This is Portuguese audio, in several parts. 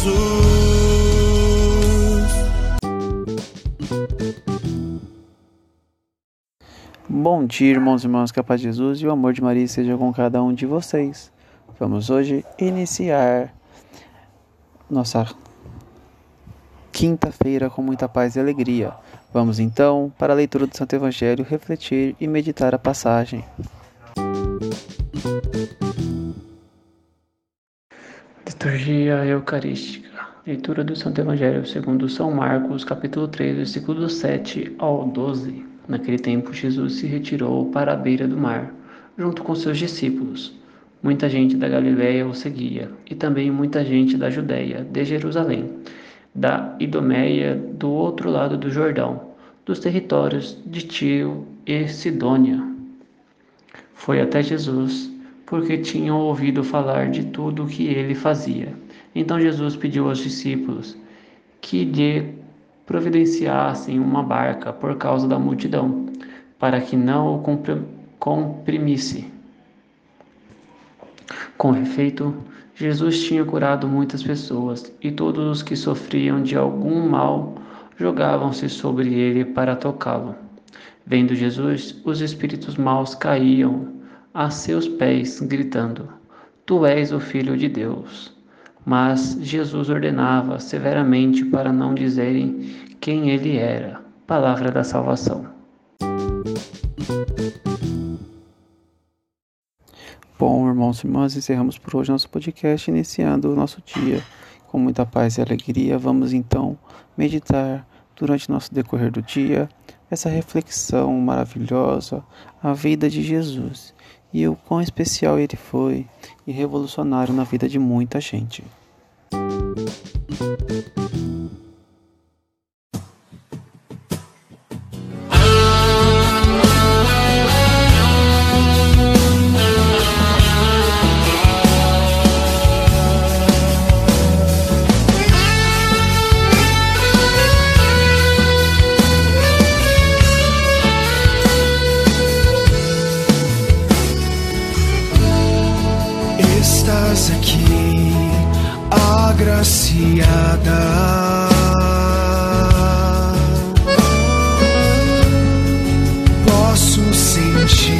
Jesus. Bom dia, irmãos e irmãs, que a paz de Jesus e o amor de Maria seja com cada um de vocês. Vamos hoje iniciar nossa quinta-feira com muita paz e alegria. Vamos então para a leitura do Santo Evangelho, refletir e meditar a passagem. Liturgia Eucarística. Leitura do Santo Evangelho segundo São Marcos, capítulo 3, versículo 7 ao 12. Naquele tempo, Jesus se retirou para a beira do mar, junto com seus discípulos. Muita gente da Galiléia o seguia, e também muita gente da Judéia, de Jerusalém, da Idomeia, do outro lado do Jordão, dos territórios de Tiro e Sidônia. Foi até Jesus, porque tinham ouvido falar de tudo o que ele fazia. Então Jesus pediu aos discípulos que lhe providenciassem uma barca por causa da multidão, para que não o compri- comprimisse. Com efeito, Jesus tinha curado muitas pessoas, e todos os que sofriam de algum mal jogavam-se sobre ele para tocá-lo. Vendo Jesus, os espíritos maus caíam a seus pés, gritando: Tu és o Filho de Deus. Mas Jesus ordenava severamente para não dizerem quem ele era. Palavra da salvação. Bom, irmãos e irmãs, encerramos por hoje nosso podcast, iniciando o nosso dia com muita paz e alegria. Vamos então meditar durante nosso decorrer do dia essa reflexão maravilhosa, a vida de Jesus e o quão especial ele foi e revolucionário na vida de muita gente. Agraciada. Posso sentir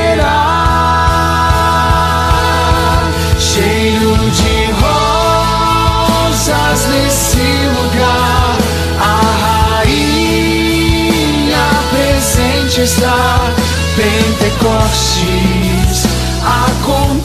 está Pentecostes acontece.